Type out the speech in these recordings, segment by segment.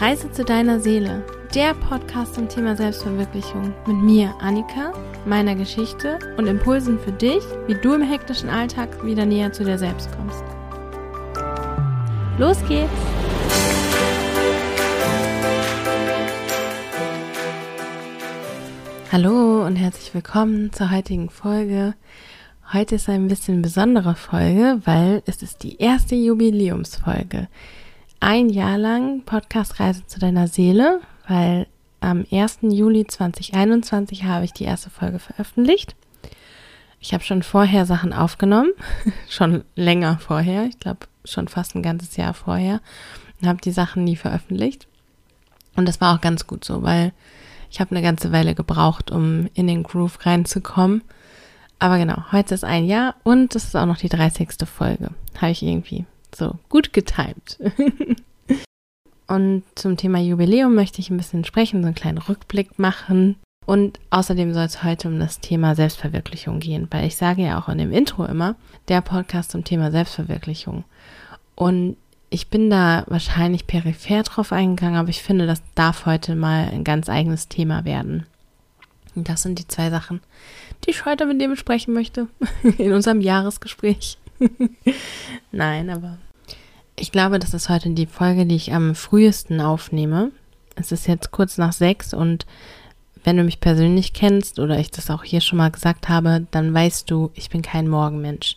Reise zu deiner Seele, der Podcast zum Thema Selbstverwirklichung mit mir, Annika, meiner Geschichte und Impulsen für dich, wie du im hektischen Alltag wieder näher zu dir selbst kommst. Los geht's! Hallo und herzlich willkommen zur heutigen Folge. Heute ist eine bisschen besondere Folge, weil es ist die erste Jubiläumsfolge ein Jahr lang Podcast Reise zu deiner Seele, weil am 1. Juli 2021 habe ich die erste Folge veröffentlicht. Ich habe schon vorher Sachen aufgenommen, schon länger vorher, ich glaube schon fast ein ganzes Jahr vorher, und habe die Sachen nie veröffentlicht. Und das war auch ganz gut so, weil ich habe eine ganze Weile gebraucht, um in den Groove reinzukommen. Aber genau, heute ist ein Jahr und es ist auch noch die 30. Folge. Habe ich irgendwie so, gut getimt. und zum Thema Jubiläum möchte ich ein bisschen sprechen, so einen kleinen Rückblick machen. Und außerdem soll es heute um das Thema Selbstverwirklichung gehen, weil ich sage ja auch in dem Intro immer, der Podcast zum Thema Selbstverwirklichung. Und ich bin da wahrscheinlich peripher drauf eingegangen, aber ich finde, das darf heute mal ein ganz eigenes Thema werden. Und das sind die zwei Sachen, die ich heute mit dir besprechen möchte in unserem Jahresgespräch. Nein, aber ich glaube, das ist heute die Folge, die ich am frühesten aufnehme. Es ist jetzt kurz nach sechs und wenn du mich persönlich kennst oder ich das auch hier schon mal gesagt habe, dann weißt du, ich bin kein Morgenmensch.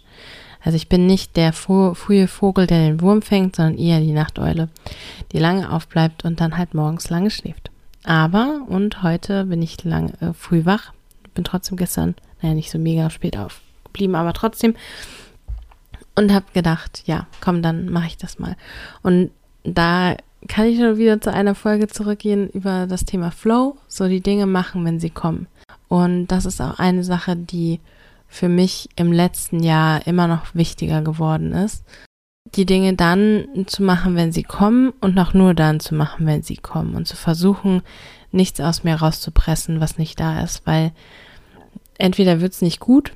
Also ich bin nicht der frühe Vogel, der den Wurm fängt, sondern eher die Nachteule, die lange aufbleibt und dann halt morgens lange schläft. Aber und heute bin ich lang äh, früh wach, bin trotzdem gestern, naja, nicht so mega spät aufgeblieben, aber trotzdem und habe gedacht, ja, komm, dann mache ich das mal. Und da kann ich schon wieder zu einer Folge zurückgehen über das Thema Flow, so die Dinge machen, wenn sie kommen. Und das ist auch eine Sache, die für mich im letzten Jahr immer noch wichtiger geworden ist. Die Dinge dann zu machen, wenn sie kommen und auch nur dann zu machen, wenn sie kommen und zu versuchen, nichts aus mir rauszupressen, was nicht da ist, weil entweder wird es nicht gut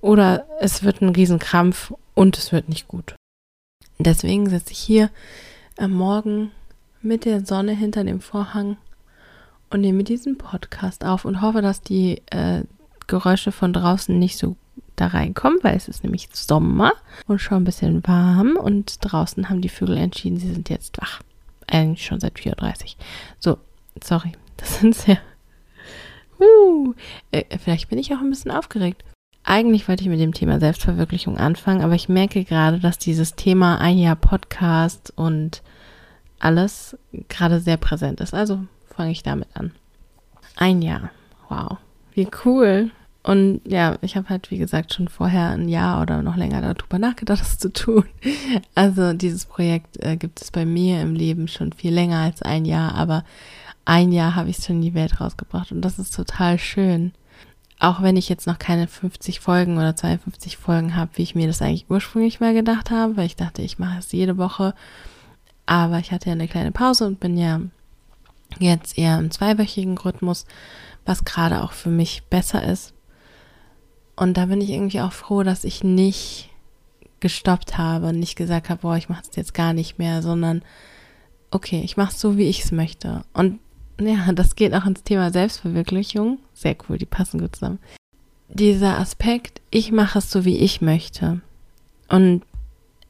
oder es wird ein Riesenkrampf und es wird nicht gut. Deswegen sitze ich hier am Morgen mit der Sonne hinter dem Vorhang und nehme diesen Podcast auf und hoffe, dass die äh, Geräusche von draußen nicht so da reinkommen, weil es ist nämlich Sommer und schon ein bisschen warm und draußen haben die Vögel entschieden, sie sind jetzt wach. Eigentlich schon seit 4.30 So, sorry, das sind sehr. Uh, äh, vielleicht bin ich auch ein bisschen aufgeregt. Eigentlich wollte ich mit dem Thema Selbstverwirklichung anfangen, aber ich merke gerade, dass dieses Thema ein Jahr Podcast und alles gerade sehr präsent ist. Also fange ich damit an. Ein Jahr. Wow. Wie cool. Und ja, ich habe halt, wie gesagt, schon vorher ein Jahr oder noch länger darüber nachgedacht, das zu tun. Also dieses Projekt äh, gibt es bei mir im Leben schon viel länger als ein Jahr, aber ein Jahr habe ich es schon in die Welt rausgebracht und das ist total schön auch wenn ich jetzt noch keine 50 Folgen oder 52 Folgen habe, wie ich mir das eigentlich ursprünglich mal gedacht habe, weil ich dachte, ich mache es jede Woche. Aber ich hatte ja eine kleine Pause und bin ja jetzt eher im zweiwöchigen Rhythmus, was gerade auch für mich besser ist. Und da bin ich irgendwie auch froh, dass ich nicht gestoppt habe nicht gesagt habe, boah, ich mache es jetzt gar nicht mehr, sondern okay, ich mache es so, wie ich es möchte. Und ja, das geht auch ins Thema Selbstverwirklichung. Sehr cool, die passen gut zusammen. Dieser Aspekt, ich mache es so, wie ich möchte. Und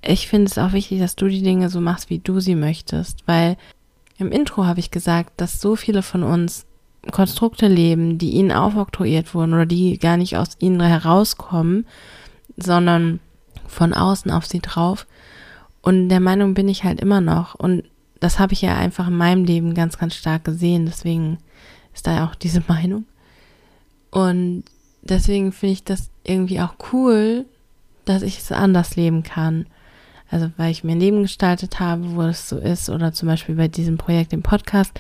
ich finde es auch wichtig, dass du die Dinge so machst, wie du sie möchtest, weil im Intro habe ich gesagt, dass so viele von uns Konstrukte leben, die ihnen aufoktroyiert wurden oder die gar nicht aus ihnen herauskommen, sondern von außen auf sie drauf. Und der Meinung bin ich halt immer noch. Und das habe ich ja einfach in meinem Leben ganz, ganz stark gesehen. Deswegen ist da ja auch diese Meinung. Und deswegen finde ich das irgendwie auch cool, dass ich es anders leben kann. Also weil ich mir ein Leben gestaltet habe, wo es so ist, oder zum Beispiel bei diesem Projekt im Podcast,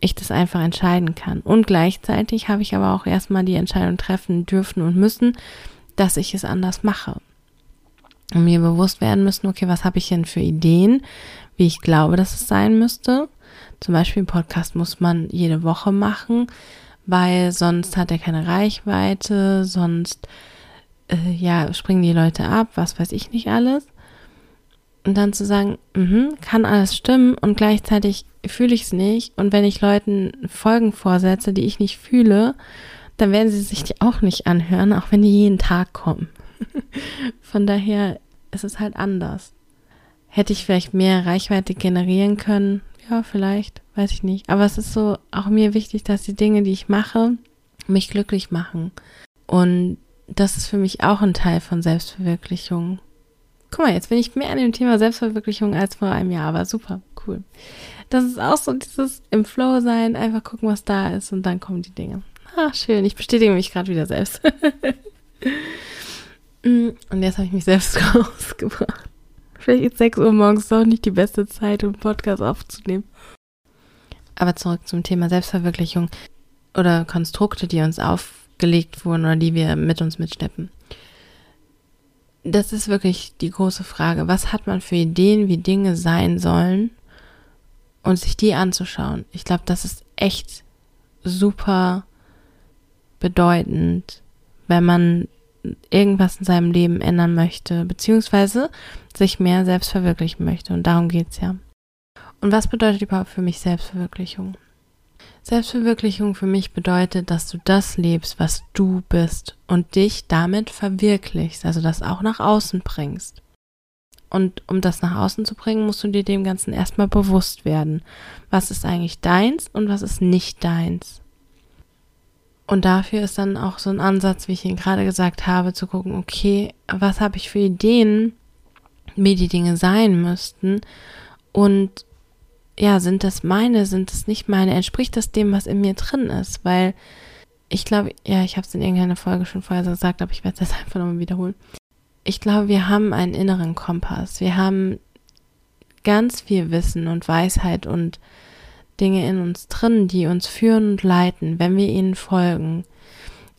ich das einfach entscheiden kann. Und gleichzeitig habe ich aber auch erstmal die Entscheidung treffen dürfen und müssen, dass ich es anders mache. Und mir bewusst werden müssen, okay, was habe ich denn für Ideen? Wie ich glaube, dass es sein müsste. Zum Beispiel einen Podcast muss man jede Woche machen, weil sonst hat er keine Reichweite, sonst äh, ja springen die Leute ab, was weiß ich nicht alles. Und dann zu sagen, mh, kann alles stimmen und gleichzeitig fühle ich es nicht. Und wenn ich Leuten Folgen vorsetze, die ich nicht fühle, dann werden sie sich die auch nicht anhören, auch wenn die jeden Tag kommen. Von daher ist es halt anders. Hätte ich vielleicht mehr Reichweite generieren können? Ja, vielleicht, weiß ich nicht. Aber es ist so auch mir wichtig, dass die Dinge, die ich mache, mich glücklich machen. Und das ist für mich auch ein Teil von Selbstverwirklichung. Guck mal, jetzt bin ich mehr an dem Thema Selbstverwirklichung als vor einem Jahr, aber super, cool. Das ist auch so dieses im Flow sein, einfach gucken, was da ist und dann kommen die Dinge. Ah, schön, ich bestätige mich gerade wieder selbst. Mm, und jetzt habe ich mich selbst rausgebracht. Vielleicht ist 6 Uhr morgens doch nicht die beste Zeit, um Podcast aufzunehmen. Aber zurück zum Thema Selbstverwirklichung oder Konstrukte, die uns aufgelegt wurden oder die wir mit uns mitschleppen das ist wirklich die große Frage. Was hat man für Ideen, wie Dinge sein sollen und sich die anzuschauen? Ich glaube, das ist echt super bedeutend, wenn man irgendwas in seinem Leben ändern möchte, beziehungsweise sich mehr selbst verwirklichen möchte. Und darum geht's ja. Und was bedeutet überhaupt für mich Selbstverwirklichung? Selbstverwirklichung für mich bedeutet, dass du das lebst, was du bist und dich damit verwirklichst, also das auch nach außen bringst. Und um das nach außen zu bringen, musst du dir dem Ganzen erstmal bewusst werden. Was ist eigentlich deins und was ist nicht deins? Und dafür ist dann auch so ein Ansatz, wie ich ihn gerade gesagt habe, zu gucken, okay, was habe ich für Ideen, wie die Dinge sein müssten und ja, sind das meine, sind das nicht meine? Entspricht das dem, was in mir drin ist? Weil ich glaube, ja, ich habe es in irgendeiner Folge schon vorher gesagt, aber ich werde das einfach nochmal wiederholen. Ich glaube, wir haben einen inneren Kompass. Wir haben ganz viel Wissen und Weisheit und Dinge in uns drin, die uns führen und leiten, wenn wir ihnen folgen.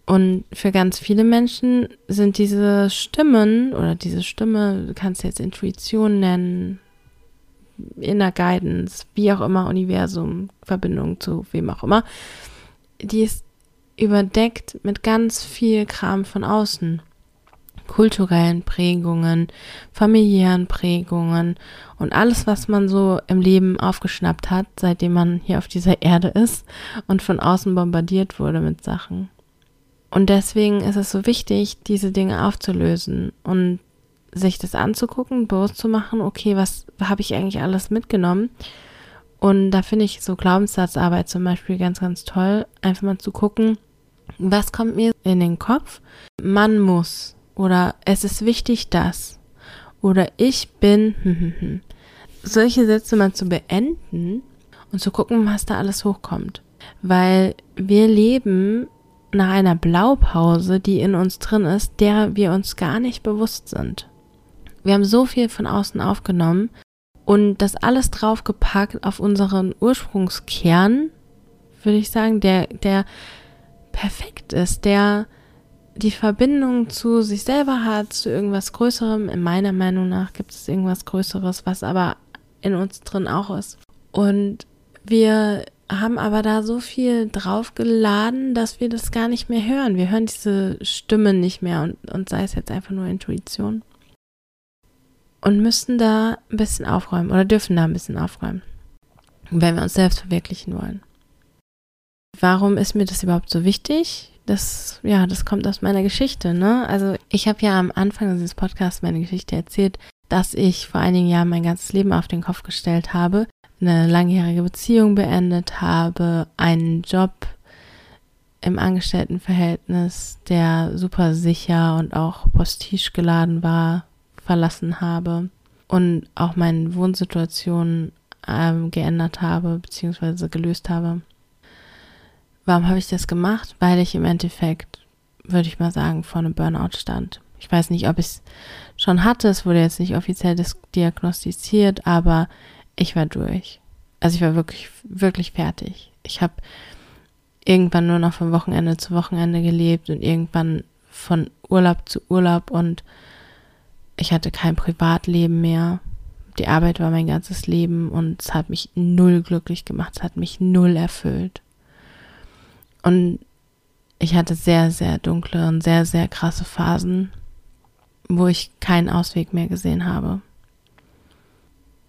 Und für ganz viele Menschen sind diese Stimmen oder diese Stimme, du kannst jetzt Intuition nennen, Inner Guidance, wie auch immer, Universum, Verbindung zu wem auch immer, die ist überdeckt mit ganz viel Kram von außen. Kulturellen Prägungen, familiären Prägungen und alles, was man so im Leben aufgeschnappt hat, seitdem man hier auf dieser Erde ist und von außen bombardiert wurde mit Sachen. Und deswegen ist es so wichtig, diese Dinge aufzulösen und sich das anzugucken, bewusst zu machen, okay, was habe ich eigentlich alles mitgenommen? Und da finde ich so Glaubenssatzarbeit zum Beispiel ganz, ganz toll, einfach mal zu gucken, was kommt mir in den Kopf? Man muss oder es ist wichtig, dass oder ich bin. Solche Sätze mal zu beenden und zu gucken, was da alles hochkommt. Weil wir leben nach einer Blaupause, die in uns drin ist, der wir uns gar nicht bewusst sind. Wir haben so viel von außen aufgenommen und das alles draufgepackt auf unseren Ursprungskern, würde ich sagen, der, der perfekt ist, der die Verbindung zu sich selber hat, zu irgendwas Größerem. In meiner Meinung nach gibt es irgendwas Größeres, was aber in uns drin auch ist. Und wir haben aber da so viel draufgeladen, dass wir das gar nicht mehr hören. Wir hören diese Stimme nicht mehr und, und sei es jetzt einfach nur Intuition und müssen da ein bisschen aufräumen oder dürfen da ein bisschen aufräumen, wenn wir uns selbst verwirklichen wollen. Warum ist mir das überhaupt so wichtig? Das, ja, das kommt aus meiner Geschichte, ne? Also ich habe ja am Anfang dieses Podcasts meine Geschichte erzählt, dass ich vor einigen Jahren mein ganzes Leben auf den Kopf gestellt habe, eine langjährige Beziehung beendet habe, einen Job im Angestelltenverhältnis, der super sicher und auch prestige war, verlassen habe und auch meine Wohnsituation ähm, geändert habe bzw. gelöst habe. Warum habe ich das gemacht? Weil ich im Endeffekt, würde ich mal sagen, vor einem Burnout stand. Ich weiß nicht, ob ich es schon hatte, es wurde jetzt nicht offiziell diagnostiziert, aber ich war durch. Also ich war wirklich, wirklich fertig. Ich habe irgendwann nur noch von Wochenende zu Wochenende gelebt und irgendwann von Urlaub zu Urlaub und ich hatte kein Privatleben mehr. Die Arbeit war mein ganzes Leben und es hat mich null glücklich gemacht, es hat mich null erfüllt. Und ich hatte sehr, sehr dunkle und sehr, sehr krasse Phasen, wo ich keinen Ausweg mehr gesehen habe.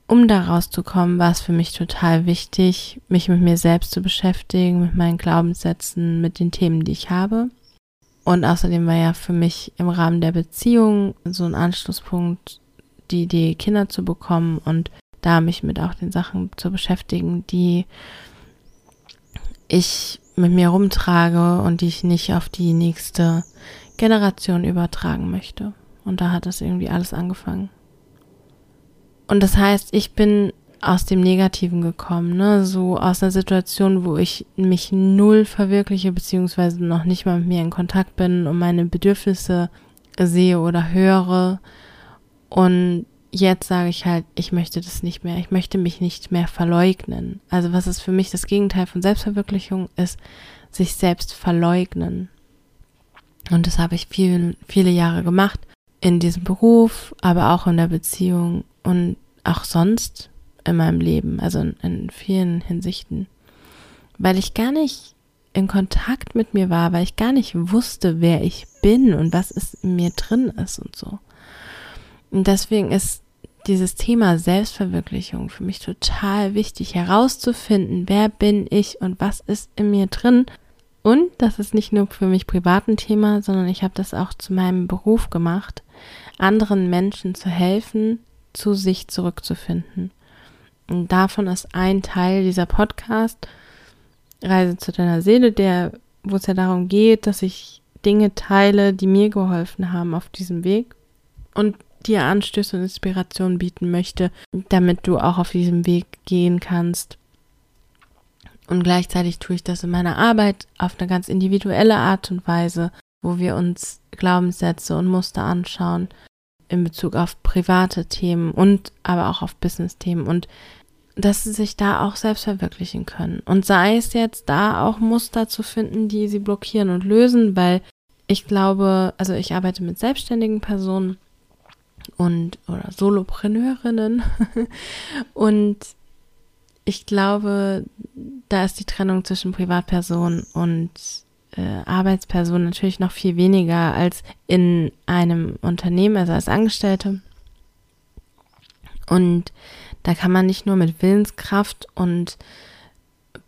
um da rauszukommen, war es für mich total wichtig, mich mit mir selbst zu beschäftigen, mit meinen Glaubenssätzen, mit den Themen, die ich habe. Und außerdem war ja für mich im Rahmen der Beziehung so ein Anschlusspunkt, die Idee, Kinder zu bekommen und da mich mit auch den Sachen zu beschäftigen, die ich mit mir rumtrage und die ich nicht auf die nächste Generation übertragen möchte. Und da hat das irgendwie alles angefangen. Und das heißt, ich bin aus dem Negativen gekommen, ne? So aus einer Situation, wo ich mich null verwirkliche, beziehungsweise noch nicht mal mit mir in Kontakt bin und meine Bedürfnisse sehe oder höre. Und jetzt sage ich halt, ich möchte das nicht mehr. Ich möchte mich nicht mehr verleugnen. Also was ist für mich das Gegenteil von Selbstverwirklichung ist, sich selbst verleugnen. Und das habe ich viel, viele Jahre gemacht in diesem Beruf, aber auch in der Beziehung und auch sonst in meinem Leben, also in, in vielen Hinsichten, weil ich gar nicht in Kontakt mit mir war, weil ich gar nicht wusste, wer ich bin und was es in mir drin ist und so. Und deswegen ist dieses Thema Selbstverwirklichung für mich total wichtig, herauszufinden, wer bin ich und was ist in mir drin. Und das ist nicht nur für mich privat ein Thema, sondern ich habe das auch zu meinem Beruf gemacht, anderen Menschen zu helfen, zu sich zurückzufinden. Und davon ist ein Teil dieser Podcast, Reise zu deiner Seele, der, wo es ja darum geht, dass ich Dinge teile, die mir geholfen haben auf diesem Weg und dir Anstöße und Inspiration bieten möchte, damit du auch auf diesem Weg gehen kannst. Und gleichzeitig tue ich das in meiner Arbeit auf eine ganz individuelle Art und Weise, wo wir uns Glaubenssätze und Muster anschauen, in Bezug auf private Themen und aber auch auf Business-Themen und dass sie sich da auch selbst verwirklichen können. Und sei es jetzt da auch Muster zu finden, die sie blockieren und lösen, weil ich glaube, also ich arbeite mit selbstständigen Personen und oder Solopreneurinnen und ich glaube, da ist die Trennung zwischen Privatperson und äh, Arbeitsperson natürlich noch viel weniger als in einem Unternehmen, also als Angestellte. Und da kann man nicht nur mit Willenskraft und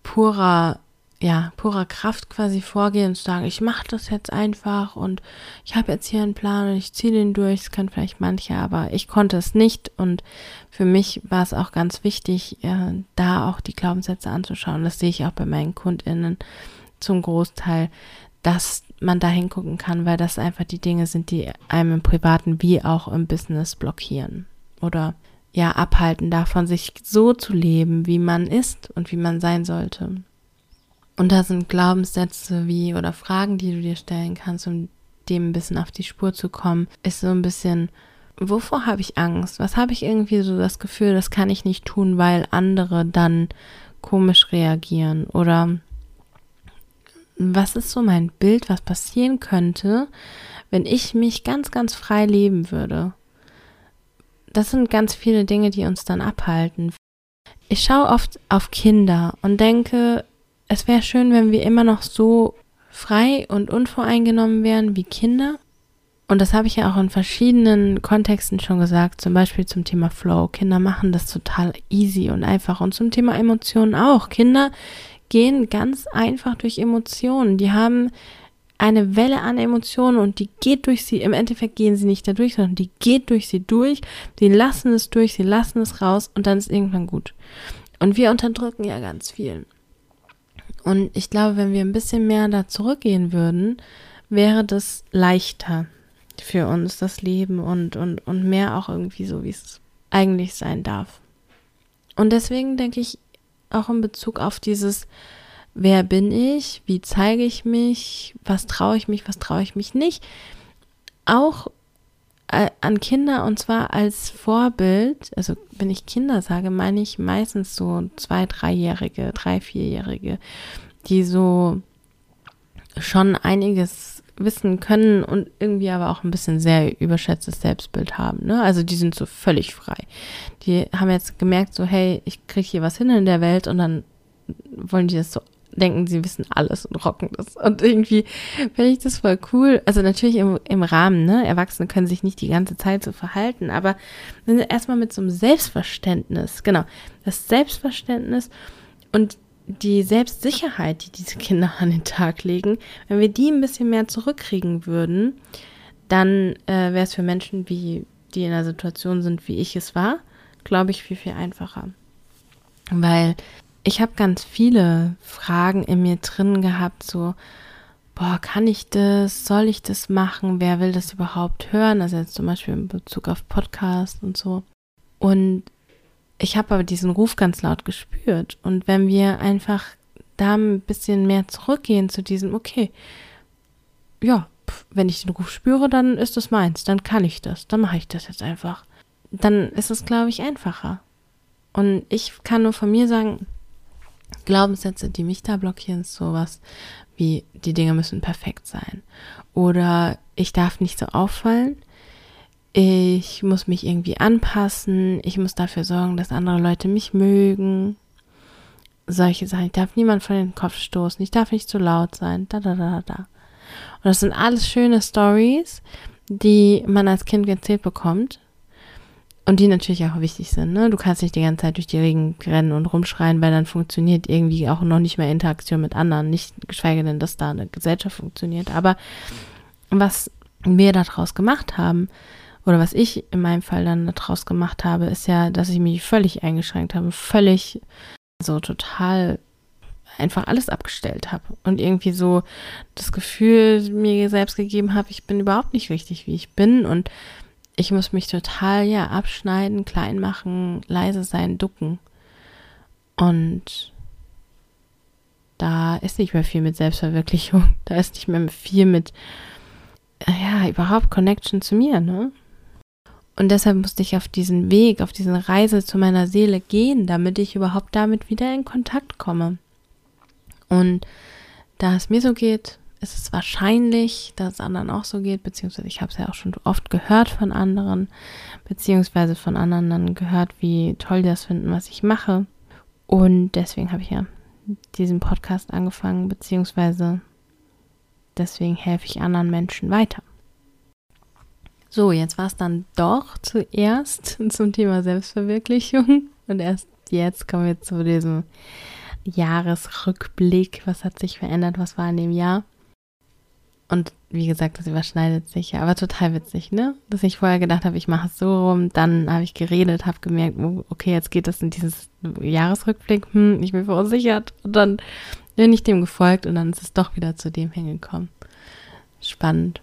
purer, ja, purer Kraft quasi vorgehen und sagen, ich mache das jetzt einfach und ich habe jetzt hier einen Plan und ich ziehe den durch. Das können vielleicht manche, aber ich konnte es nicht. Und für mich war es auch ganz wichtig, äh, da auch die Glaubenssätze anzuschauen. Das sehe ich auch bei meinen KundInnen zum Großteil, dass man da hingucken kann, weil das einfach die Dinge sind, die einem im Privaten wie auch im Business blockieren oder ja abhalten davon, sich so zu leben, wie man ist und wie man sein sollte. Und da sind Glaubenssätze wie oder Fragen, die du dir stellen kannst, um dem ein bisschen auf die Spur zu kommen, ist so ein bisschen, wovor habe ich Angst? Was habe ich irgendwie so das Gefühl, das kann ich nicht tun, weil andere dann komisch reagieren oder was ist so mein Bild, was passieren könnte, wenn ich mich ganz, ganz frei leben würde? Das sind ganz viele Dinge, die uns dann abhalten. Ich schaue oft auf Kinder und denke, es wäre schön, wenn wir immer noch so frei und unvoreingenommen wären wie Kinder. Und das habe ich ja auch in verschiedenen Kontexten schon gesagt, zum Beispiel zum Thema Flow. Kinder machen das total easy und einfach. Und zum Thema Emotionen auch. Kinder gehen ganz einfach durch Emotionen. Die haben eine Welle an Emotionen und die geht durch sie. Im Endeffekt gehen sie nicht da durch, sondern die geht durch sie durch. Sie lassen es durch, sie lassen es raus und dann ist irgendwann gut. Und wir unterdrücken ja ganz viel. Und ich glaube, wenn wir ein bisschen mehr da zurückgehen würden, wäre das leichter für uns, das Leben und, und, und mehr auch irgendwie so, wie es eigentlich sein darf. Und deswegen denke ich, auch in Bezug auf dieses, wer bin ich, wie zeige ich mich, was traue ich mich, was traue ich mich nicht, auch an Kinder und zwar als Vorbild, also wenn ich Kinder sage, meine ich meistens so zwei, dreijährige, drei, vierjährige, die so schon einiges wissen können und irgendwie aber auch ein bisschen sehr überschätztes Selbstbild haben. Ne? Also die sind so völlig frei. Die haben jetzt gemerkt, so hey, ich kriege hier was hin in der Welt und dann wollen die das so denken, sie wissen alles und rocken das. Und irgendwie finde ich das voll cool. Also natürlich im, im Rahmen, ne? Erwachsene können sich nicht die ganze Zeit so verhalten, aber erstmal mit so einem Selbstverständnis, genau, das Selbstverständnis und die Selbstsicherheit, die diese Kinder an den Tag legen, wenn wir die ein bisschen mehr zurückkriegen würden, dann äh, wäre es für Menschen, wie die in der Situation sind, wie ich es war, glaube ich, viel, viel einfacher. Weil ich habe ganz viele Fragen in mir drin gehabt, so, boah, kann ich das? Soll ich das machen? Wer will das überhaupt hören? Also jetzt zum Beispiel in Bezug auf Podcast und so. Und ich habe aber diesen Ruf ganz laut gespürt. Und wenn wir einfach da ein bisschen mehr zurückgehen zu diesem, okay, ja, wenn ich den Ruf spüre, dann ist es meins, dann kann ich das, dann mache ich das jetzt einfach. Dann ist es, glaube ich, einfacher. Und ich kann nur von mir sagen, Glaubenssätze, die mich da blockieren, ist sowas wie, die Dinge müssen perfekt sein. Oder ich darf nicht so auffallen. Ich muss mich irgendwie anpassen. Ich muss dafür sorgen, dass andere Leute mich mögen. Solche Sachen. Ich darf niemand von den Kopf stoßen. Ich darf nicht zu laut sein. Da, da, da, da. Und das sind alles schöne Stories, die man als Kind erzählt bekommt. Und die natürlich auch wichtig sind. Ne? Du kannst nicht die ganze Zeit durch die Regen rennen und rumschreien, weil dann funktioniert irgendwie auch noch nicht mehr Interaktion mit anderen. Nicht geschweige denn, dass da eine Gesellschaft funktioniert. Aber was wir daraus gemacht haben, oder was ich in meinem Fall dann daraus gemacht habe, ist ja, dass ich mich völlig eingeschränkt habe, völlig so total einfach alles abgestellt habe und irgendwie so das Gefühl mir selbst gegeben habe, ich bin überhaupt nicht richtig, wie ich bin und ich muss mich total ja abschneiden, klein machen, leise sein, ducken. Und da ist nicht mehr viel mit Selbstverwirklichung. Da ist nicht mehr viel mit, ja, überhaupt Connection zu mir, ne? Und deshalb musste ich auf diesen Weg, auf diese Reise zu meiner Seele gehen, damit ich überhaupt damit wieder in Kontakt komme. Und da es mir so geht, ist es wahrscheinlich, dass es anderen auch so geht, beziehungsweise ich habe es ja auch schon oft gehört von anderen, beziehungsweise von anderen dann gehört, wie toll die das finden, was ich mache. Und deswegen habe ich ja diesen Podcast angefangen, beziehungsweise deswegen helfe ich anderen Menschen weiter. So, jetzt war es dann doch zuerst zum Thema Selbstverwirklichung und erst jetzt kommen wir zu diesem Jahresrückblick. Was hat sich verändert? Was war in dem Jahr? Und wie gesagt, das überschneidet sich ja, aber total witzig, ne? Dass ich vorher gedacht habe, ich mache es so rum, dann habe ich geredet, habe gemerkt, oh, okay, jetzt geht das in dieses Jahresrückblick, hm, ich bin verunsichert. Und dann bin ich dem gefolgt und dann ist es doch wieder zu dem hingekommen. Spannend.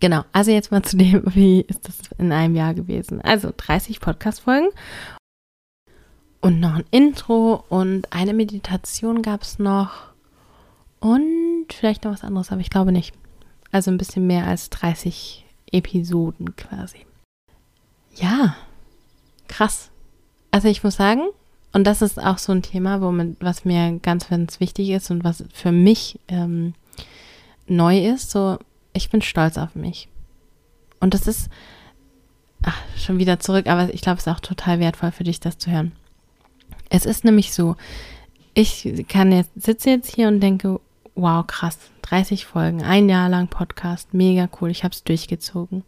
Genau, also jetzt mal zu dem, wie ist das in einem Jahr gewesen? Also 30 Podcast-Folgen und noch ein Intro und eine Meditation gab es noch und vielleicht noch was anderes, aber ich glaube nicht. Also ein bisschen mehr als 30 Episoden quasi. Ja, krass. Also ich muss sagen, und das ist auch so ein Thema, womit, was mir ganz, ganz wichtig ist und was für mich ähm, neu ist, so, ich bin stolz auf mich. Und das ist, ach, schon wieder zurück, aber ich glaube, es ist auch total wertvoll für dich, das zu hören. Es ist nämlich so, ich kann jetzt, sitze jetzt hier und denke, wow, krass, 30 Folgen, ein Jahr lang Podcast, mega cool, ich habe es durchgezogen.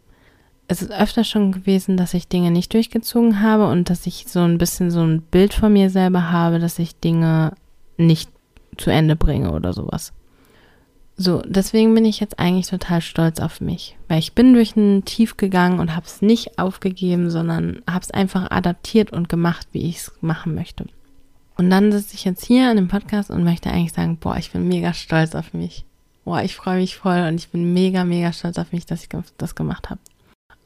Es ist öfter schon gewesen, dass ich Dinge nicht durchgezogen habe und dass ich so ein bisschen so ein Bild von mir selber habe, dass ich Dinge nicht zu Ende bringe oder sowas. So, deswegen bin ich jetzt eigentlich total stolz auf mich, weil ich bin durch ein Tief gegangen und habe es nicht aufgegeben, sondern habe es einfach adaptiert und gemacht, wie ich es machen möchte. Und dann sitze ich jetzt hier in dem Podcast und möchte eigentlich sagen, boah, ich bin mega stolz auf mich. Boah, ich freue mich voll und ich bin mega, mega stolz auf mich, dass ich das gemacht habe.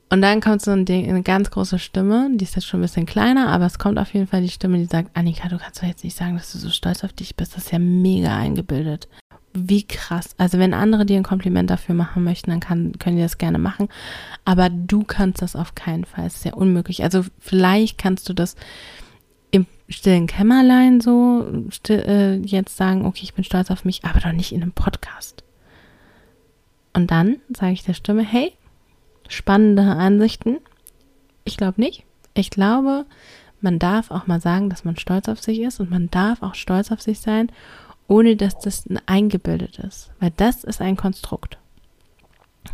Und dann kommt so ein Ding, eine ganz große Stimme, die ist jetzt schon ein bisschen kleiner, aber es kommt auf jeden Fall die Stimme, die sagt, Annika, du kannst doch jetzt nicht sagen, dass du so stolz auf dich bist. Das ist ja mega eingebildet. Wie krass. Also wenn andere dir ein Kompliment dafür machen möchten, dann kann, können die das gerne machen. Aber du kannst das auf keinen Fall. Es ist ja unmöglich. Also vielleicht kannst du das stillen Kämmerlein so still, äh, jetzt sagen, okay, ich bin stolz auf mich, aber doch nicht in einem Podcast. Und dann sage ich der Stimme, hey, spannende Ansichten. Ich glaube nicht. Ich glaube, man darf auch mal sagen, dass man stolz auf sich ist und man darf auch stolz auf sich sein, ohne dass das eingebildet ist, weil das ist ein Konstrukt.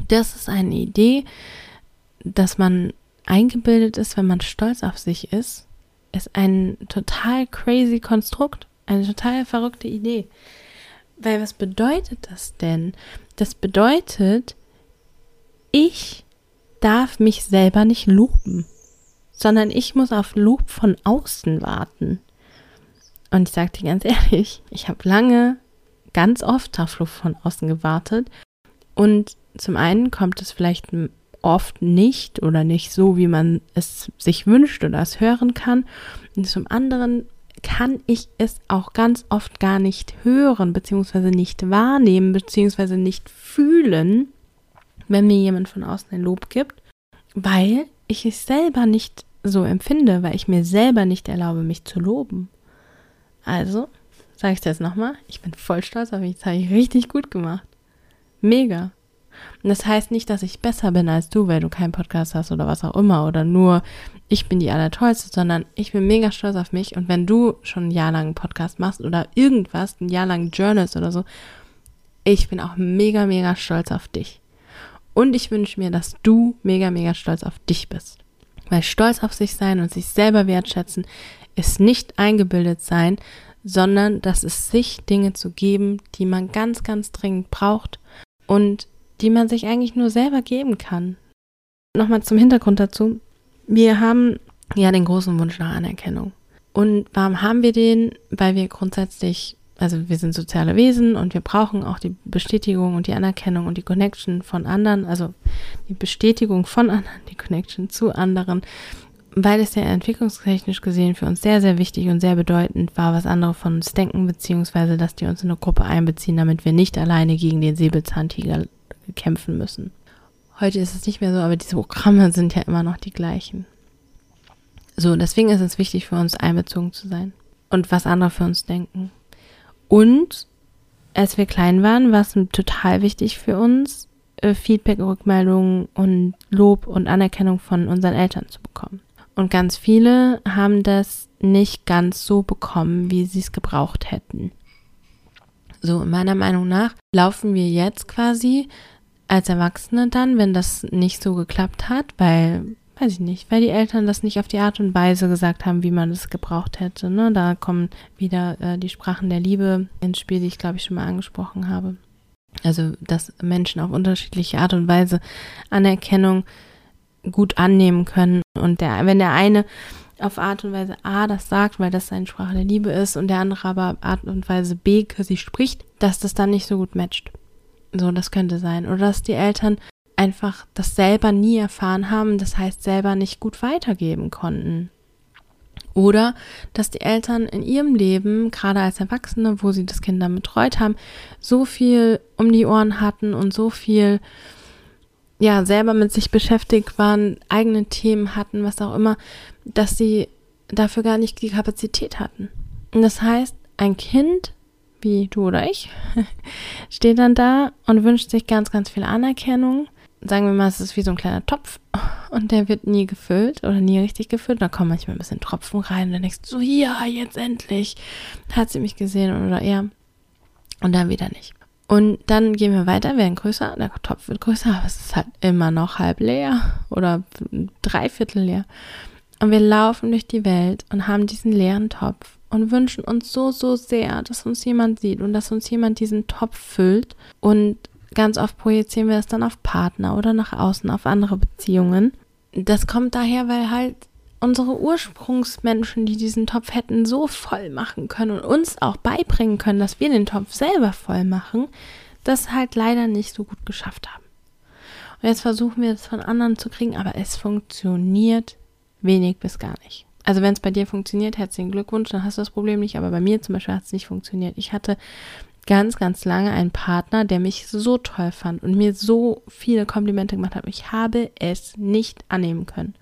Das ist eine Idee, dass man eingebildet ist, wenn man stolz auf sich ist, ist ein total crazy Konstrukt, eine total verrückte Idee. Weil was bedeutet das denn? Das bedeutet, ich darf mich selber nicht loben, sondern ich muss auf Lob von außen warten. Und ich sage dir ganz ehrlich, ich habe lange, ganz oft auf Lob von außen gewartet. Und zum einen kommt es vielleicht oft nicht oder nicht so, wie man es sich wünscht oder es hören kann. Und zum anderen kann ich es auch ganz oft gar nicht hören, beziehungsweise nicht wahrnehmen, beziehungsweise nicht fühlen, wenn mir jemand von außen ein Lob gibt, weil ich es selber nicht so empfinde, weil ich mir selber nicht erlaube, mich zu loben. Also, sage ich das nochmal, ich bin voll stolz auf mich, das habe ich richtig gut gemacht. Mega. Und das heißt nicht, dass ich besser bin als du, weil du keinen Podcast hast oder was auch immer oder nur ich bin die Allertollste, sondern ich bin mega stolz auf mich und wenn du schon ein Jahr lang einen Podcast machst oder irgendwas, ein Jahr lang Journals oder so, ich bin auch mega, mega stolz auf dich. Und ich wünsche mir, dass du mega, mega stolz auf dich bist. Weil stolz auf sich sein und sich selber wertschätzen ist nicht eingebildet sein, sondern das ist sich Dinge zu geben, die man ganz, ganz dringend braucht und die man sich eigentlich nur selber geben kann. Nochmal zum Hintergrund dazu. Wir haben ja den großen Wunsch nach Anerkennung. Und warum haben wir den? Weil wir grundsätzlich, also wir sind soziale Wesen und wir brauchen auch die Bestätigung und die Anerkennung und die Connection von anderen, also die Bestätigung von anderen, die Connection zu anderen, weil es ja entwicklungstechnisch gesehen für uns sehr, sehr wichtig und sehr bedeutend war, was andere von uns denken, beziehungsweise dass die uns in eine Gruppe einbeziehen, damit wir nicht alleine gegen den Säbelzahntiger kämpfen müssen. Heute ist es nicht mehr so, aber diese Programme sind ja immer noch die gleichen. So, deswegen ist es wichtig für uns einbezogen zu sein und was andere für uns denken. Und als wir klein waren, war es total wichtig für uns, äh, Feedback, Rückmeldungen und Lob und Anerkennung von unseren Eltern zu bekommen. Und ganz viele haben das nicht ganz so bekommen, wie sie es gebraucht hätten. So, meiner Meinung nach laufen wir jetzt quasi als Erwachsene dann, wenn das nicht so geklappt hat, weil, weiß ich nicht, weil die Eltern das nicht auf die Art und Weise gesagt haben, wie man es gebraucht hätte. Ne? Da kommen wieder äh, die Sprachen der Liebe ins Spiel, die ich glaube ich schon mal angesprochen habe. Also, dass Menschen auf unterschiedliche Art und Weise Anerkennung gut annehmen können. Und der, wenn der eine auf Art und Weise A das sagt, weil das seine Sprache der Liebe ist und der andere aber Art und Weise B sie spricht, dass das dann nicht so gut matcht. So, das könnte sein. Oder dass die Eltern einfach das selber nie erfahren haben, das heißt selber nicht gut weitergeben konnten. Oder dass die Eltern in ihrem Leben, gerade als Erwachsene, wo sie das Kind dann betreut haben, so viel um die Ohren hatten und so viel, ja, selber mit sich beschäftigt waren, eigene Themen hatten, was auch immer, dass sie dafür gar nicht die Kapazität hatten. Und das heißt, ein Kind, wie du oder ich, steht dann da und wünscht sich ganz, ganz viel Anerkennung. Sagen wir mal, es ist wie so ein kleiner Topf und der wird nie gefüllt oder nie richtig gefüllt. Da kommen manchmal ein bisschen Tropfen rein und dann denkst du so, ja, jetzt endlich hat sie mich gesehen oder er. Und dann wieder nicht. Und dann gehen wir weiter, werden größer, der Topf wird größer, aber es ist halt immer noch halb leer oder dreiviertel leer. Und wir laufen durch die Welt und haben diesen leeren Topf und wünschen uns so, so sehr, dass uns jemand sieht und dass uns jemand diesen Topf füllt. Und ganz oft projizieren wir das dann auf Partner oder nach außen, auf andere Beziehungen. Das kommt daher, weil halt unsere Ursprungsmenschen, die diesen Topf hätten so voll machen können und uns auch beibringen können, dass wir den Topf selber voll machen, das halt leider nicht so gut geschafft haben. Und jetzt versuchen wir das von anderen zu kriegen, aber es funktioniert Wenig bis gar nicht. Also wenn es bei dir funktioniert, herzlichen Glückwunsch, dann hast du das Problem nicht. Aber bei mir zum Beispiel hat es nicht funktioniert. Ich hatte ganz, ganz lange einen Partner, der mich so toll fand und mir so viele Komplimente gemacht hat. Ich habe es nicht annehmen können.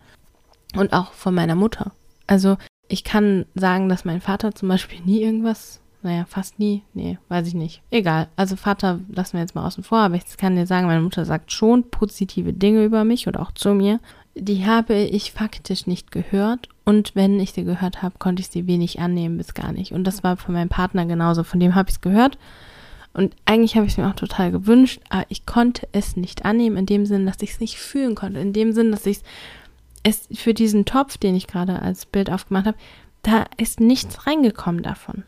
Und auch von meiner Mutter. Also ich kann sagen, dass mein Vater zum Beispiel nie irgendwas, naja, fast nie, nee, weiß ich nicht. Egal. Also Vater lassen wir jetzt mal außen vor, aber ich kann dir sagen, meine Mutter sagt schon positive Dinge über mich und auch zu mir die habe ich faktisch nicht gehört Und wenn ich sie gehört habe, konnte ich sie wenig annehmen bis gar nicht. Und das war von meinem Partner genauso. Von dem habe ich es gehört. Und eigentlich habe ich es mir auch total gewünscht, aber ich konnte es nicht annehmen, in dem Sinn, dass ich es nicht fühlen konnte. In dem Sinn, dass ich es für diesen Topf, den ich gerade als Bild aufgemacht habe, da ist nichts reingekommen davon.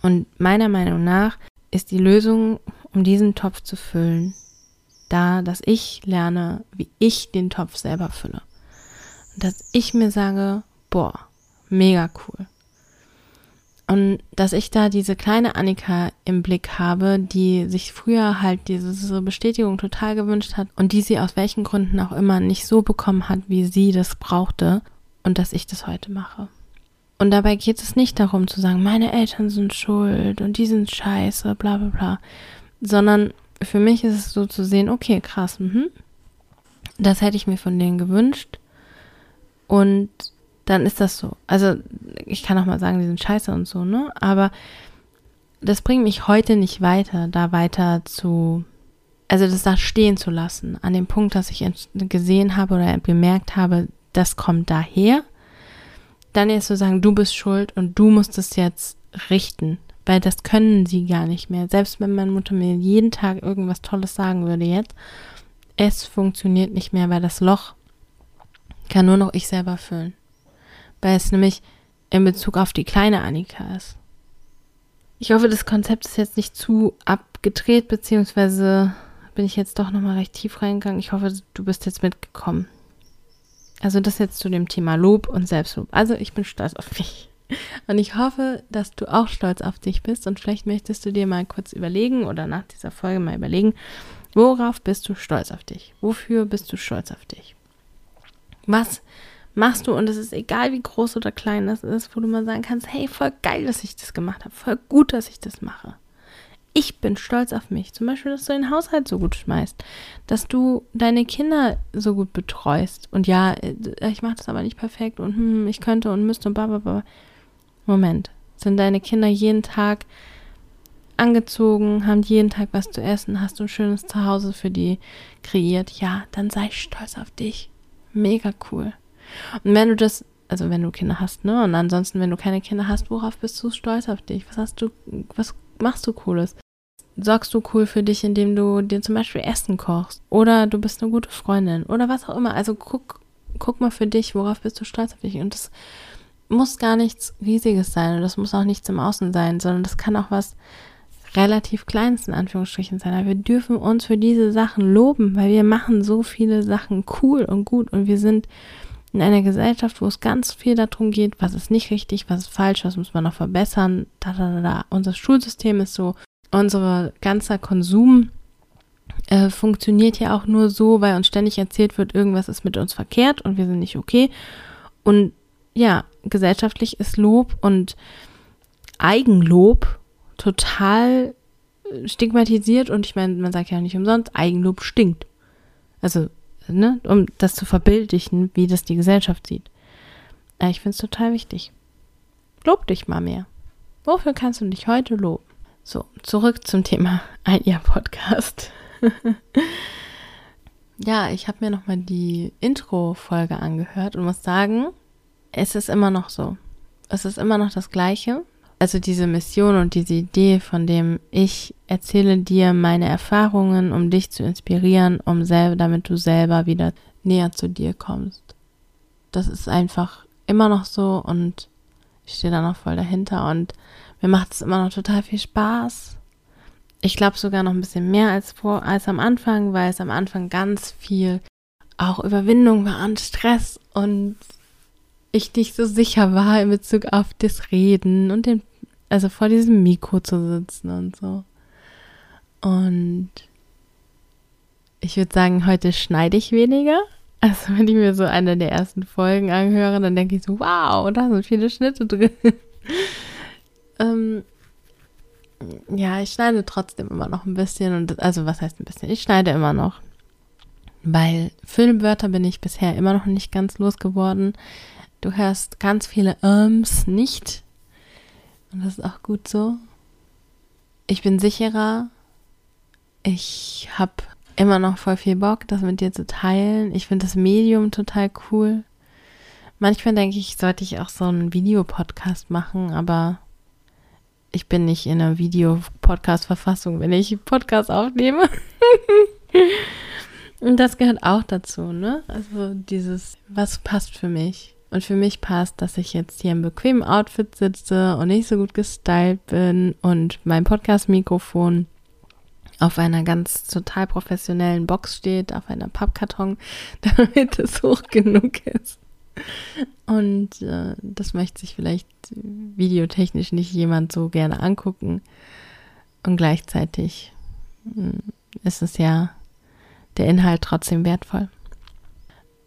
Und meiner Meinung nach ist die Lösung, um diesen Topf zu füllen, da, dass ich lerne, wie ich den Topf selber fülle. Und dass ich mir sage, boah, mega cool. Und dass ich da diese kleine Annika im Blick habe, die sich früher halt diese Bestätigung total gewünscht hat und die sie aus welchen Gründen auch immer nicht so bekommen hat, wie sie das brauchte und dass ich das heute mache. Und dabei geht es nicht darum zu sagen, meine Eltern sind schuld und die sind scheiße, bla bla bla, sondern für mich ist es so zu sehen, okay, krass, mh, das hätte ich mir von denen gewünscht und dann ist das so. Also ich kann auch mal sagen, die sind scheiße und so, ne? Aber das bringt mich heute nicht weiter, da weiter zu, also das da stehen zu lassen, an dem Punkt, dass ich gesehen habe oder bemerkt habe, das kommt daher dann jetzt zu sagen, du bist schuld und du musst es jetzt richten, weil das können sie gar nicht mehr. Selbst wenn meine Mutter mir jeden Tag irgendwas Tolles sagen würde jetzt, es funktioniert nicht mehr, weil das Loch kann nur noch ich selber füllen. Weil es nämlich in Bezug auf die kleine Annika ist. Ich hoffe, das Konzept ist jetzt nicht zu abgedreht, beziehungsweise bin ich jetzt doch nochmal recht tief reingegangen. Ich hoffe, du bist jetzt mitgekommen. Also das jetzt zu dem Thema Lob und Selbstlob. Also ich bin stolz auf mich. Und ich hoffe, dass du auch stolz auf dich bist. Und vielleicht möchtest du dir mal kurz überlegen oder nach dieser Folge mal überlegen, worauf bist du stolz auf dich? Wofür bist du stolz auf dich? Was machst du? Und es ist egal, wie groß oder klein das ist, wo du mal sagen kannst, hey, voll geil, dass ich das gemacht habe. Voll gut, dass ich das mache ich bin stolz auf mich. Zum Beispiel, dass du den Haushalt so gut schmeißt, dass du deine Kinder so gut betreust. Und ja, äh, ich mache das aber nicht perfekt und hm, ich könnte und müsste und bla. Moment, sind deine Kinder jeden Tag angezogen, haben jeden Tag was zu essen, hast du ein schönes Zuhause für die kreiert? Ja, dann sei stolz auf dich. Mega cool. Und wenn du das also wenn du Kinder hast, ne? Und ansonsten, wenn du keine Kinder hast, worauf bist du stolz auf dich? Was hast du, was machst du Cooles? Sorgst du cool für dich, indem du dir zum Beispiel Essen kochst? Oder du bist eine gute Freundin? Oder was auch immer. Also guck, guck mal für dich, worauf bist du stolz auf dich? Und das muss gar nichts Riesiges sein und das muss auch nichts im Außen sein, sondern das kann auch was relativ Kleines in Anführungsstrichen sein. Aber wir dürfen uns für diese Sachen loben, weil wir machen so viele Sachen cool und gut und wir sind in einer Gesellschaft, wo es ganz viel darum geht, was ist nicht richtig, was ist falsch, was muss man noch verbessern, da, da, da. Unser Schulsystem ist so, unser ganzer Konsum äh, funktioniert ja auch nur so, weil uns ständig erzählt wird, irgendwas ist mit uns verkehrt und wir sind nicht okay. Und ja, gesellschaftlich ist Lob und Eigenlob total äh, stigmatisiert und ich meine, man sagt ja nicht umsonst, Eigenlob stinkt. Also ne, um das zu verbildlichen, wie das die Gesellschaft sieht. Äh, ich finde es total wichtig. Lob dich mal mehr. Wofür kannst du dich heute loben? So, zurück zum Thema ein Jahr Podcast. ja, ich habe mir nochmal die Intro-Folge angehört und muss sagen, es ist immer noch so. Es ist immer noch das Gleiche also diese Mission und diese Idee, von dem ich erzähle dir meine Erfahrungen, um dich zu inspirieren, um selber, damit du selber wieder näher zu dir kommst. Das ist einfach immer noch so und ich stehe da noch voll dahinter und mir macht es immer noch total viel Spaß. Ich glaube sogar noch ein bisschen mehr als vor, als am Anfang, weil es am Anfang ganz viel auch Überwindung war und Stress und ich nicht so sicher war in Bezug auf das Reden und den also vor diesem Mikro zu sitzen und so. Und ich würde sagen, heute schneide ich weniger. Also wenn ich mir so eine der ersten Folgen anhöre, dann denke ich so, wow, da sind viele Schnitte drin. ähm, ja, ich schneide trotzdem immer noch ein bisschen. Und also was heißt ein bisschen? Ich schneide immer noch. Weil Filmwörter bin ich bisher immer noch nicht ganz losgeworden. Du hörst ganz viele Ums nicht und das ist auch gut so. Ich bin sicherer. Ich habe immer noch voll viel Bock, das mit dir zu teilen. Ich finde das Medium total cool. Manchmal denke ich, sollte ich auch so einen Videopodcast machen, aber ich bin nicht in einer Videopodcast-Verfassung, wenn ich Podcast aufnehme. Und das gehört auch dazu, ne? Also dieses, was passt für mich? Und für mich passt, dass ich jetzt hier im bequemen Outfit sitze und nicht so gut gestylt bin und mein Podcast-Mikrofon auf einer ganz total professionellen Box steht, auf einer Pappkarton, damit es hoch genug ist. Und äh, das möchte sich vielleicht videotechnisch nicht jemand so gerne angucken. Und gleichzeitig hm, ist es ja der Inhalt trotzdem wertvoll.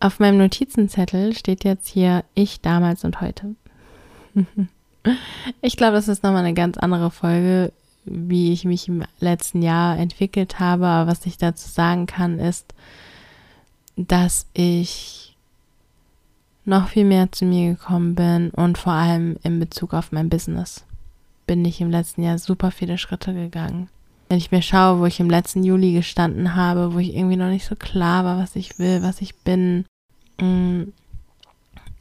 Auf meinem Notizenzettel steht jetzt hier ich damals und heute. ich glaube, das ist nochmal eine ganz andere Folge, wie ich mich im letzten Jahr entwickelt habe. Aber was ich dazu sagen kann, ist, dass ich noch viel mehr zu mir gekommen bin und vor allem in Bezug auf mein Business bin ich im letzten Jahr super viele Schritte gegangen. Wenn ich mir schaue, wo ich im letzten Juli gestanden habe, wo ich irgendwie noch nicht so klar war, was ich will, was ich bin, mm,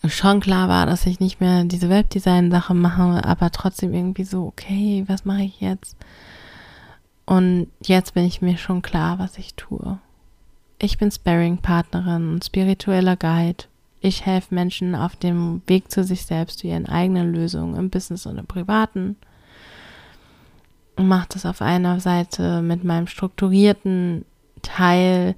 schon klar war, dass ich nicht mehr diese Webdesign-Sache mache, aber trotzdem irgendwie so, okay, was mache ich jetzt? Und jetzt bin ich mir schon klar, was ich tue. Ich bin Sparring-Partnerin und spiritueller Guide. Ich helfe Menschen auf dem Weg zu sich selbst, zu ihren eigenen Lösungen im Business und im Privaten mache das auf einer Seite mit meinem strukturierten Teil,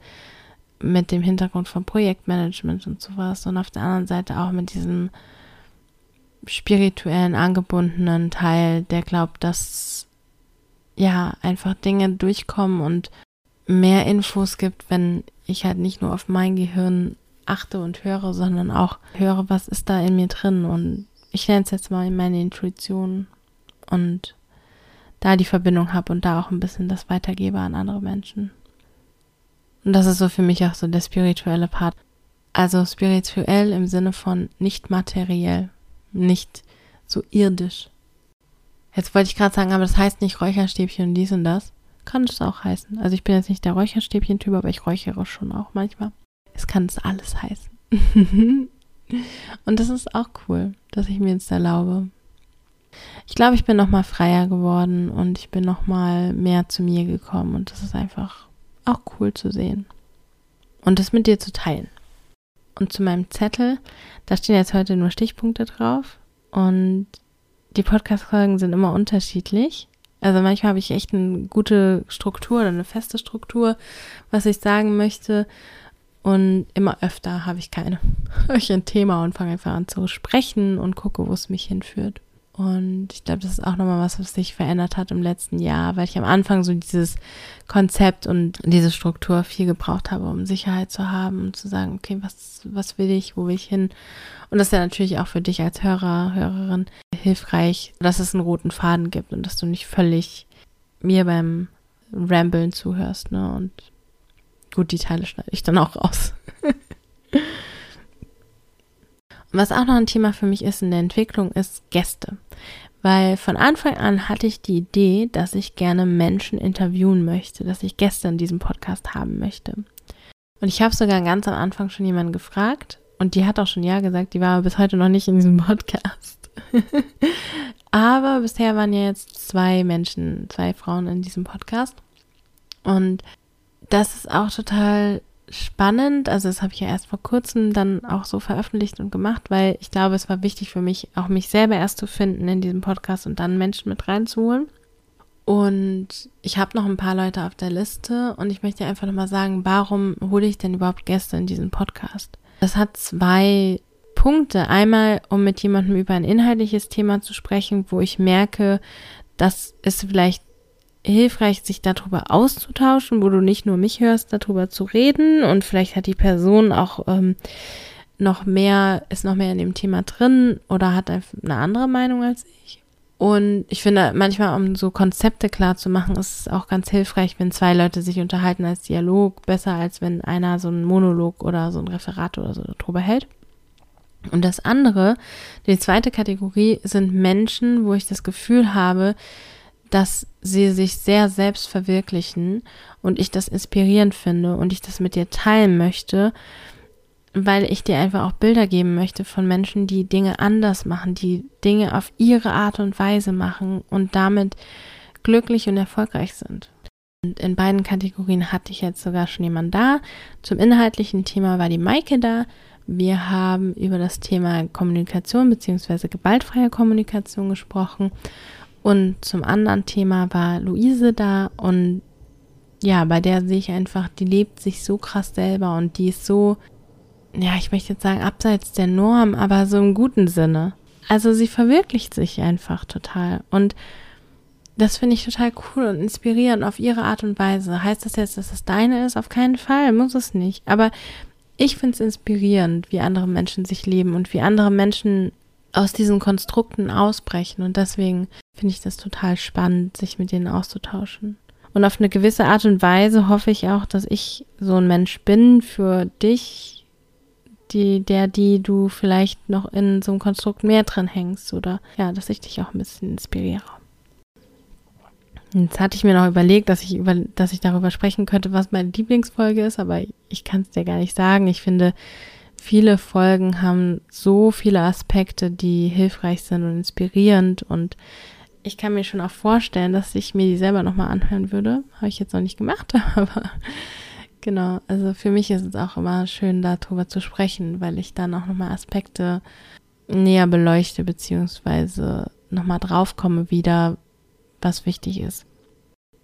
mit dem Hintergrund von Projektmanagement und sowas und auf der anderen Seite auch mit diesem spirituellen, angebundenen Teil, der glaubt, dass ja einfach Dinge durchkommen und mehr Infos gibt, wenn ich halt nicht nur auf mein Gehirn achte und höre, sondern auch höre, was ist da in mir drin und ich nenne es jetzt mal meine Intuition und da die Verbindung habe und da auch ein bisschen das weitergebe an andere Menschen. Und das ist so für mich auch so der spirituelle Part. Also spirituell im Sinne von nicht materiell, nicht so irdisch. Jetzt wollte ich gerade sagen, aber das heißt nicht Räucherstäbchen und dies und das. Kann es auch heißen. Also ich bin jetzt nicht der Räucherstäbchen-Typ, aber ich räuchere schon auch manchmal. Es kann es alles heißen. und das ist auch cool, dass ich mir jetzt erlaube, ich glaube, ich bin noch mal freier geworden und ich bin noch mal mehr zu mir gekommen und das ist einfach auch cool zu sehen und das mit dir zu teilen. Und zu meinem Zettel, da stehen jetzt heute nur Stichpunkte drauf und die Podcast-Folgen sind immer unterschiedlich. Also manchmal habe ich echt eine gute Struktur oder eine feste Struktur, was ich sagen möchte. Und immer öfter habe ich keine. Habe ich ein Thema und fange einfach an zu sprechen und gucke, wo es mich hinführt. Und ich glaube, das ist auch nochmal was, was sich verändert hat im letzten Jahr, weil ich am Anfang so dieses Konzept und diese Struktur viel gebraucht habe, um Sicherheit zu haben und zu sagen, okay, was, was will ich, wo will ich hin? Und das ist ja natürlich auch für dich als Hörer, Hörerin hilfreich, dass es einen roten Faden gibt und dass du nicht völlig mir beim Rambeln zuhörst, ne? Und gut, die Teile schneide ich dann auch raus. Was auch noch ein Thema für mich ist in der Entwicklung, ist Gäste. Weil von Anfang an hatte ich die Idee, dass ich gerne Menschen interviewen möchte, dass ich Gäste in diesem Podcast haben möchte. Und ich habe sogar ganz am Anfang schon jemanden gefragt und die hat auch schon Ja gesagt, die war aber bis heute noch nicht in diesem Podcast. aber bisher waren ja jetzt zwei Menschen, zwei Frauen in diesem Podcast. Und das ist auch total spannend. Also das habe ich ja erst vor kurzem dann auch so veröffentlicht und gemacht, weil ich glaube, es war wichtig für mich, auch mich selber erst zu finden in diesem Podcast und dann Menschen mit reinzuholen. Und ich habe noch ein paar Leute auf der Liste und ich möchte einfach nochmal sagen, warum hole ich denn überhaupt Gäste in diesen Podcast? Das hat zwei Punkte. Einmal, um mit jemandem über ein inhaltliches Thema zu sprechen, wo ich merke, dass es vielleicht hilfreich, sich darüber auszutauschen, wo du nicht nur mich hörst, darüber zu reden und vielleicht hat die Person auch ähm, noch mehr, ist noch mehr in dem Thema drin oder hat eine andere Meinung als ich. Und ich finde, manchmal, um so Konzepte klar zu machen, ist es auch ganz hilfreich, wenn zwei Leute sich unterhalten als Dialog, besser als wenn einer so einen Monolog oder so ein Referat oder so darüber hält. Und das andere, die zweite Kategorie, sind Menschen, wo ich das Gefühl habe, dass sie sich sehr selbst verwirklichen und ich das inspirierend finde und ich das mit dir teilen möchte, weil ich dir einfach auch Bilder geben möchte von Menschen, die Dinge anders machen, die Dinge auf ihre Art und Weise machen und damit glücklich und erfolgreich sind. Und in beiden Kategorien hatte ich jetzt sogar schon jemanden da. Zum inhaltlichen Thema war die Maike da. Wir haben über das Thema Kommunikation bzw. gewaltfreie Kommunikation gesprochen. Und zum anderen Thema war Luise da und ja, bei der sehe ich einfach, die lebt sich so krass selber und die ist so, ja, ich möchte jetzt sagen, abseits der Norm, aber so im guten Sinne. Also sie verwirklicht sich einfach total. Und das finde ich total cool und inspirierend auf ihre Art und Weise. Heißt das jetzt, dass es deine ist? Auf keinen Fall, muss es nicht. Aber ich finde es inspirierend, wie andere Menschen sich leben und wie andere Menschen aus diesen Konstrukten ausbrechen. Und deswegen finde ich das total spannend, sich mit denen auszutauschen. Und auf eine gewisse Art und Weise hoffe ich auch, dass ich so ein Mensch bin für dich, die, der, die du vielleicht noch in so einem Konstrukt mehr drin hängst oder ja, dass ich dich auch ein bisschen inspiriere. Jetzt hatte ich mir noch überlegt, dass ich über, dass ich darüber sprechen könnte, was meine Lieblingsfolge ist, aber ich kann es dir gar nicht sagen. Ich finde, viele Folgen haben so viele Aspekte, die hilfreich sind und inspirierend und ich kann mir schon auch vorstellen, dass ich mir die selber nochmal anhören würde. Habe ich jetzt noch nicht gemacht, aber genau. Also für mich ist es auch immer schön, darüber zu sprechen, weil ich dann auch nochmal Aspekte näher beleuchte, beziehungsweise nochmal draufkomme wieder, was wichtig ist.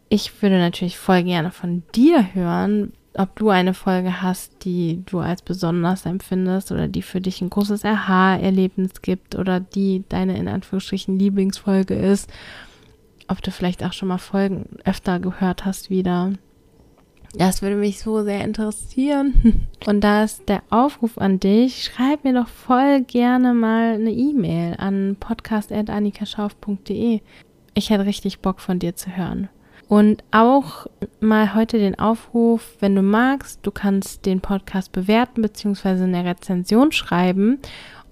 Ich würde natürlich voll gerne von dir hören, ob du eine Folge hast, die du als besonders empfindest oder die für dich ein großes Aha-Erlebnis gibt oder die deine in Anführungsstrichen Lieblingsfolge ist. Ob du vielleicht auch schon mal Folgen öfter gehört hast wieder. Das würde mich so sehr interessieren. Und da ist der Aufruf an dich, schreib mir doch voll gerne mal eine E-Mail an podcast.annikaschauf.de ich hätte richtig Bock von dir zu hören. Und auch mal heute den Aufruf, wenn du magst, du kannst den Podcast bewerten bzw. eine Rezension schreiben.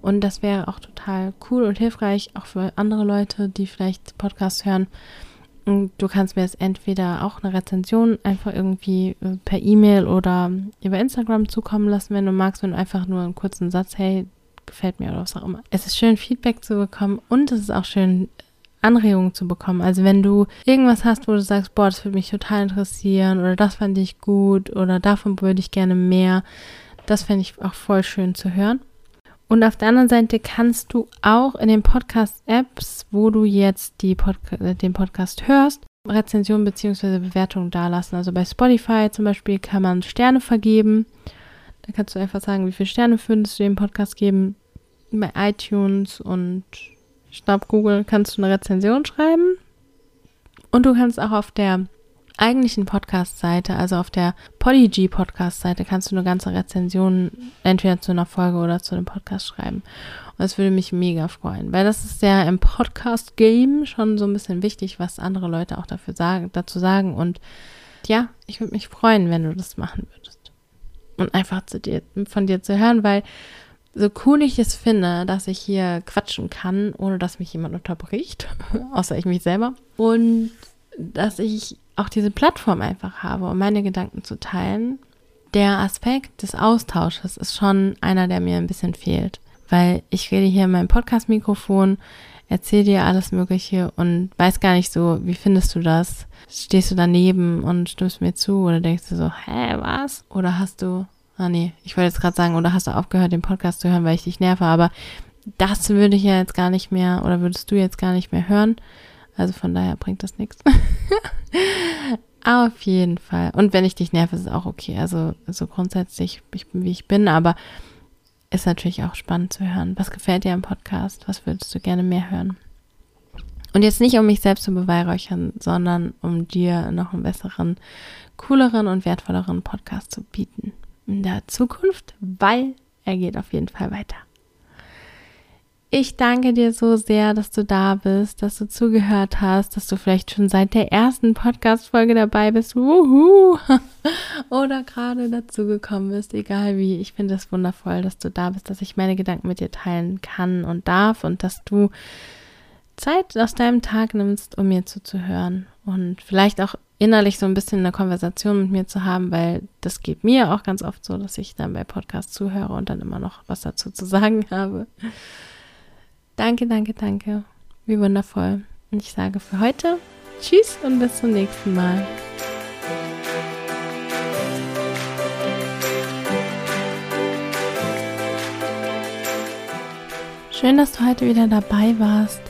Und das wäre auch total cool und hilfreich, auch für andere Leute, die vielleicht Podcasts hören. Und du kannst mir jetzt entweder auch eine Rezension einfach irgendwie äh, per E-Mail oder über Instagram zukommen lassen, wenn du magst, wenn du einfach nur einen kurzen Satz, hey, gefällt mir oder was auch immer. Es ist schön, Feedback zu bekommen und es ist auch schön, Anregungen zu bekommen. Also wenn du irgendwas hast, wo du sagst, boah, das würde mich total interessieren oder das fand ich gut oder davon würde ich gerne mehr, das fände ich auch voll schön zu hören. Und auf der anderen Seite kannst du auch in den Podcast-Apps, wo du jetzt die Podca äh, den Podcast hörst, Rezension bzw. Bewertung dalassen. Also bei Spotify zum Beispiel kann man Sterne vergeben. Da kannst du einfach sagen, wie viele Sterne würdest du dem Podcast geben. Bei iTunes und glaube, Google kannst du eine Rezension schreiben. Und du kannst auch auf der eigentlichen Podcast-Seite, also auf der Polyg Podcast-Seite, kannst du eine ganze Rezension entweder zu einer Folge oder zu einem Podcast schreiben. Und das würde mich mega freuen, weil das ist ja im Podcast-Game schon so ein bisschen wichtig, was andere Leute auch dafür sagen, dazu sagen. Und ja, ich würde mich freuen, wenn du das machen würdest. Und einfach zu dir, von dir zu hören, weil so cool ich es finde, dass ich hier quatschen kann, ohne dass mich jemand unterbricht, außer ich mich selber. Und dass ich auch diese Plattform einfach habe, um meine Gedanken zu teilen. Der Aspekt des Austausches ist schon einer, der mir ein bisschen fehlt. Weil ich rede hier in meinem Podcast-Mikrofon, erzähle dir alles Mögliche und weiß gar nicht so, wie findest du das? Stehst du daneben und stimmst mir zu oder denkst du so, hä, was? Oder hast du Ah nee, ich wollte jetzt gerade sagen, oder hast du aufgehört, den Podcast zu hören, weil ich dich nerve, aber das würde ich ja jetzt gar nicht mehr, oder würdest du jetzt gar nicht mehr hören. Also von daher bringt das nichts. Auf jeden Fall. Und wenn ich dich nerve, ist es auch okay. Also, also grundsätzlich, ich bin wie ich bin, aber ist natürlich auch spannend zu hören. Was gefällt dir am Podcast? Was würdest du gerne mehr hören? Und jetzt nicht, um mich selbst zu beweihräuchern, sondern um dir noch einen besseren, cooleren und wertvolleren Podcast zu bieten in der Zukunft, weil er geht auf jeden Fall weiter. Ich danke dir so sehr, dass du da bist, dass du zugehört hast, dass du vielleicht schon seit der ersten Podcast-Folge dabei bist. Wuhu! Oder gerade dazu gekommen bist, egal wie. Ich finde es wundervoll, dass du da bist, dass ich meine Gedanken mit dir teilen kann und darf und dass du Zeit aus deinem Tag nimmst, um mir zuzuhören und vielleicht auch innerlich so ein bisschen eine Konversation mit mir zu haben, weil das geht mir auch ganz oft so, dass ich dann bei Podcasts zuhöre und dann immer noch was dazu zu sagen habe. Danke, danke, danke. Wie wundervoll. Und ich sage für heute Tschüss und bis zum nächsten Mal. Schön, dass du heute wieder dabei warst.